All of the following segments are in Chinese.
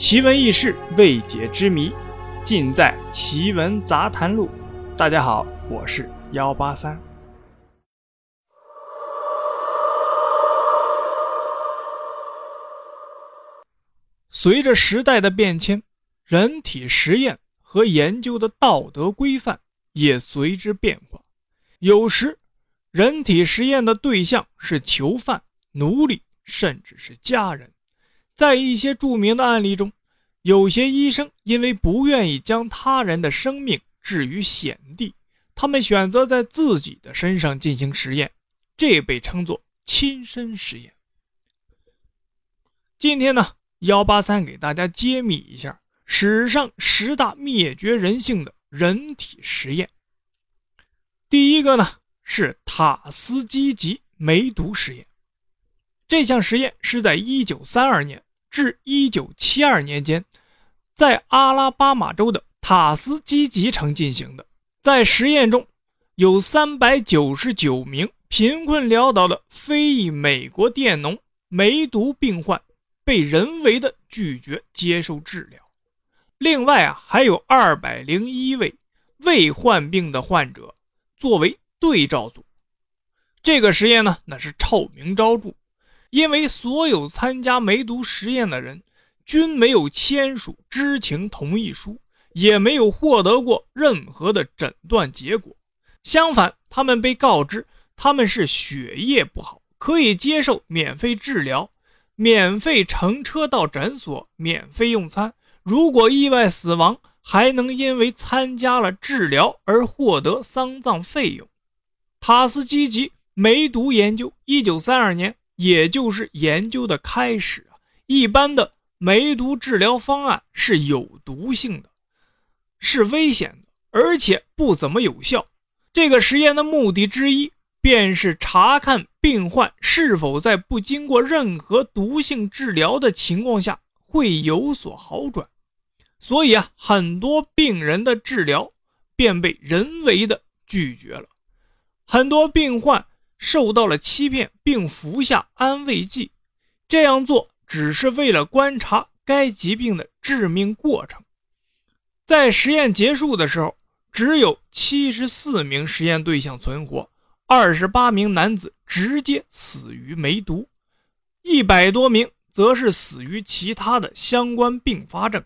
奇闻异事、未解之谜，尽在《奇闻杂谈录》。大家好，我是幺八三。随着时代的变迁，人体实验和研究的道德规范也随之变化。有时，人体实验的对象是囚犯、奴隶，甚至是家人。在一些著名的案例中，有些医生因为不愿意将他人的生命置于险地，他们选择在自己的身上进行实验，这被称作亲身实验。今天呢，幺八三给大家揭秘一下史上十大灭绝人性的人体实验。第一个呢是塔斯基吉梅毒实验，这项实验是在一九三二年。至一九七二年间，在阿拉巴马州的塔斯基吉城进行的。在实验中，有三百九十九名贫困潦倒的非裔美国佃农梅毒病患被人为的拒绝接受治疗。另外啊，还有二百零一位未患病的患者作为对照组。这个实验呢，那是臭名昭著。因为所有参加梅毒实验的人均没有签署知情同意书，也没有获得过任何的诊断结果。相反，他们被告知他们是血液不好，可以接受免费治疗、免费乘车到诊所、免费用餐。如果意外死亡，还能因为参加了治疗而获得丧葬费用。塔斯基吉梅毒研究，一九三二年。也就是研究的开始啊！一般的梅毒治疗方案是有毒性的，是危险的，而且不怎么有效。这个实验的目的之一，便是查看病患是否在不经过任何毒性治疗的情况下会有所好转。所以啊，很多病人的治疗便被人为的拒绝了，很多病患。受到了欺骗，并服下安慰剂，这样做只是为了观察该疾病的致命过程。在实验结束的时候，只有七十四名实验对象存活，二十八名男子直接死于梅毒，一百多名则是死于其他的相关并发症。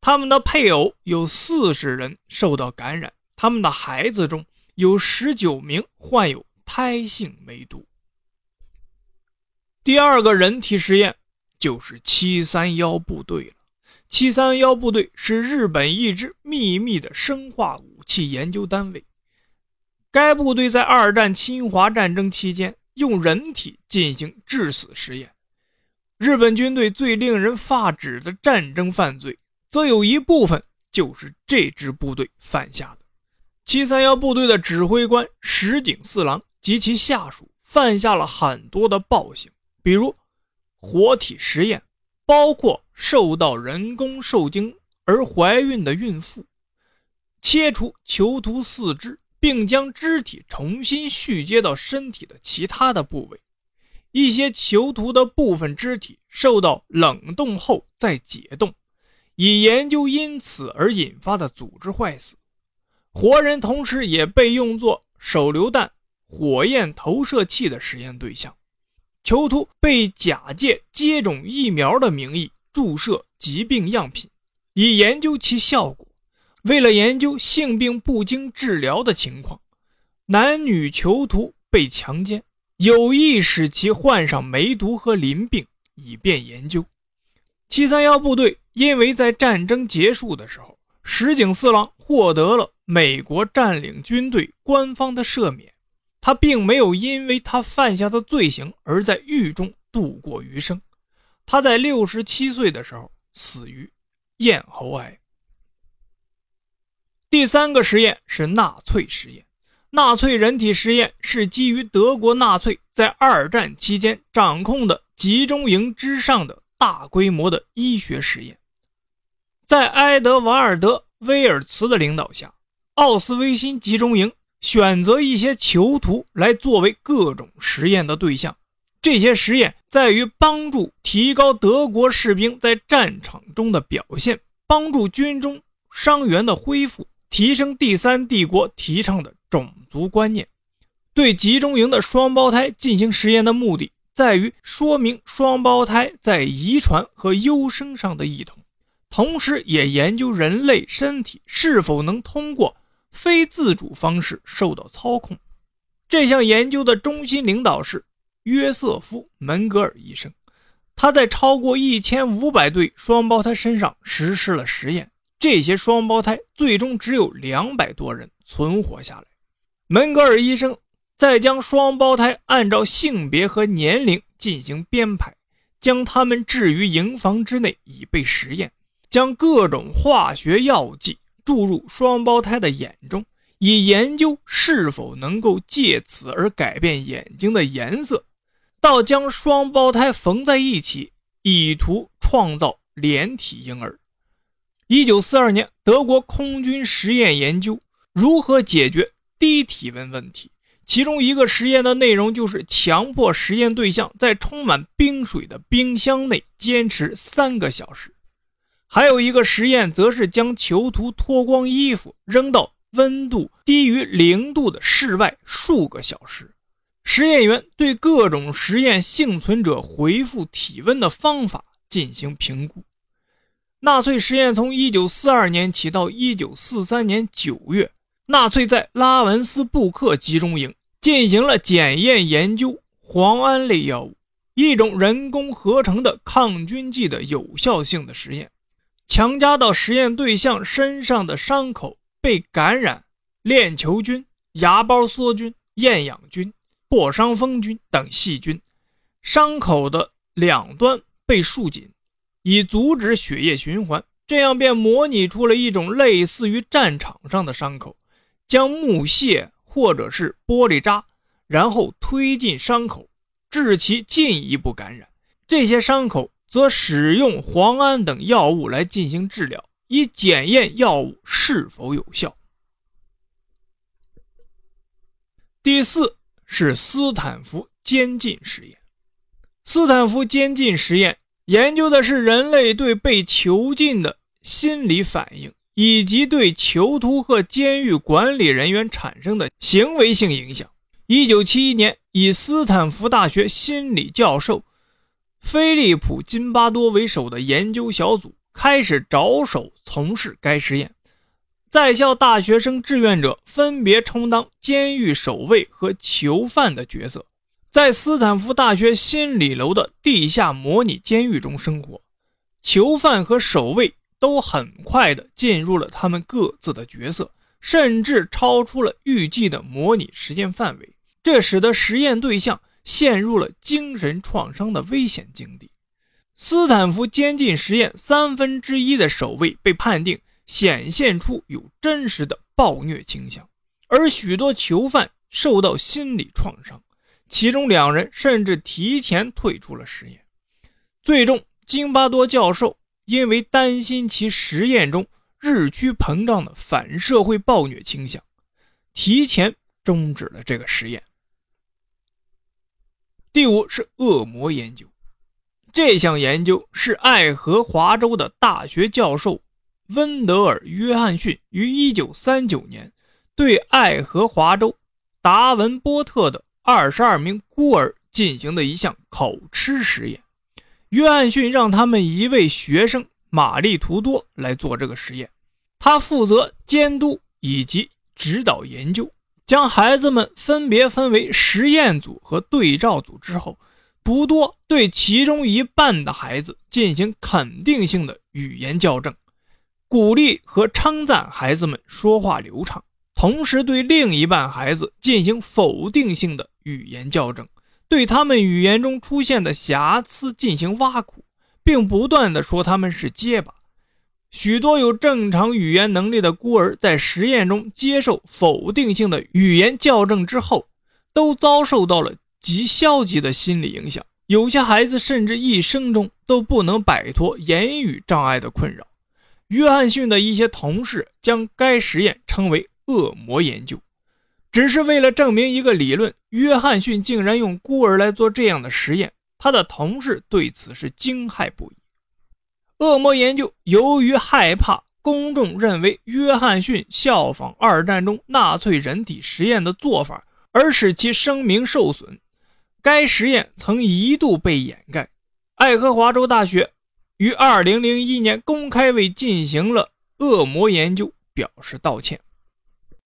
他们的配偶有四十人受到感染，他们的孩子中有十九名患有。胎性梅毒。第二个人体实验就是七三幺部队了。七三幺部队是日本一支秘密的生化武器研究单位。该部队在二战侵华战争期间用人体进行致死实验。日本军队最令人发指的战争犯罪，则有一部分就是这支部队犯下的。七三幺部队的指挥官石井四郎。及其下属犯下了很多的暴行，比如活体实验，包括受到人工受精而怀孕的孕妇，切除囚徒四肢，并将肢体重新续接到身体的其他的部位。一些囚徒的部分肢体受到冷冻后再解冻，以研究因此而引发的组织坏死。活人同时也被用作手榴弹。火焰投射器的实验对象，囚徒被假借接种疫苗的名义注射疾病样品，以研究其效果。为了研究性病不经治疗的情况，男女囚徒被强奸，有意使其患上梅毒和淋病，以便研究。七三幺部队因为在战争结束的时候，石井四郎获得了美国占领军队官方的赦免。他并没有因为他犯下的罪行而在狱中度过余生。他在六十七岁的时候死于咽喉癌。第三个实验是纳粹实验。纳粹人体实验是基于德国纳粹在二战期间掌控的集中营之上的大规模的医学实验。在埃德瓦尔德·威尔茨的领导下，奥斯威辛集中营。选择一些囚徒来作为各种实验的对象，这些实验在于帮助提高德国士兵在战场中的表现，帮助军中伤员的恢复，提升第三帝国提倡的种族观念。对集中营的双胞胎进行实验的目的，在于说明双胞胎在遗传和优生上的异同，同时也研究人类身体是否能通过非自主方式受到操控。这项研究的中心领导是。约瑟夫·门格尔医生，他在超过一千五百对双胞胎身上实施了实验。这些双胞胎最终只有两百多人存活下来。门格尔医生再将双胞胎按照性别和年龄进行编排，将他们置于营房之内以备实验，将各种化学药剂注入双胞胎的眼中，以研究是否能够借此而改变眼睛的颜色。到将双胞胎缝在一起，以图创造连体婴儿。一九四二年，德国空军实验研究如何解决低体温问题。其中一个实验的内容就是强迫实验对象在充满冰水的冰箱内坚持三个小时。还有一个实验，则是将囚徒脱光衣服，扔到温度低于零度的室外数个小时。实验员对各种实验幸存者恢复体温的方法进行评估。纳粹实验从1942年起到1943年9月，纳粹在拉文斯布克集中营进行了检验研究磺胺类药物，一种人工合成的抗菌剂的有效性的实验。强加到实验对象身上的伤口被感染链球菌、芽孢梭菌、厌氧菌。破伤风菌等细菌，伤口的两端被束紧，以阻止血液循环。这样便模拟出了一种类似于战场上的伤口。将木屑或者是玻璃渣，然后推进伤口，致其进一步感染。这些伤口则使用磺胺等药物来进行治疗，以检验药物是否有效。第四。是斯坦福监禁实验。斯坦福监禁实验研究的是人类对被囚禁的心理反应，以及对囚徒和监狱管理人员产生的行为性影响。一九七一年，以斯坦福大学心理教授菲利普·金巴多为首的研究小组开始着手从事该实验。在校大学生志愿者分别充当监狱守卫和囚犯的角色，在斯坦福大学心理楼的地下模拟监狱中生活。囚犯和守卫都很快地进入了他们各自的角色，甚至超出了预计的模拟实验范围，这使得实验对象陷入了精神创伤的危险境地。斯坦福监禁实验三分之一的守卫被判定。显现出有真实的暴虐倾向，而许多囚犯受到心理创伤，其中两人甚至提前退出了实验。最终，金巴多教授因为担心其实验中日趋膨胀的反社会暴虐倾向，提前终止了这个实验。第五是恶魔研究，这项研究是爱荷华州的大学教授。温德尔·约翰逊于1939年对爱荷华州达文波特的22名孤儿进行的一项口吃实验。约翰逊让他们一位学生玛丽·图多来做这个实验，他负责监督以及指导研究。将孩子们分别分为实验组和对照组之后，不多对其中一半的孩子进行肯定性的语言校正。鼓励和称赞孩子们说话流畅，同时对另一半孩子进行否定性的语言校正，对他们语言中出现的瑕疵进行挖苦，并不断的说他们是结巴。许多有正常语言能力的孤儿在实验中接受否定性的语言校正之后，都遭受到了极消极的心理影响。有些孩子甚至一生中都不能摆脱言语障碍的困扰。约翰逊的一些同事将该实验称为“恶魔研究”。只是为了证明一个理论，约翰逊竟然用孤儿来做这样的实验，他的同事对此是惊骇不已。恶魔研究由于害怕公众认为约翰逊效仿二战中纳粹人体实验的做法，而使其声名受损，该实验曾一度被掩盖。爱荷华州大学于2001年公开为进行了恶魔研究表示道歉。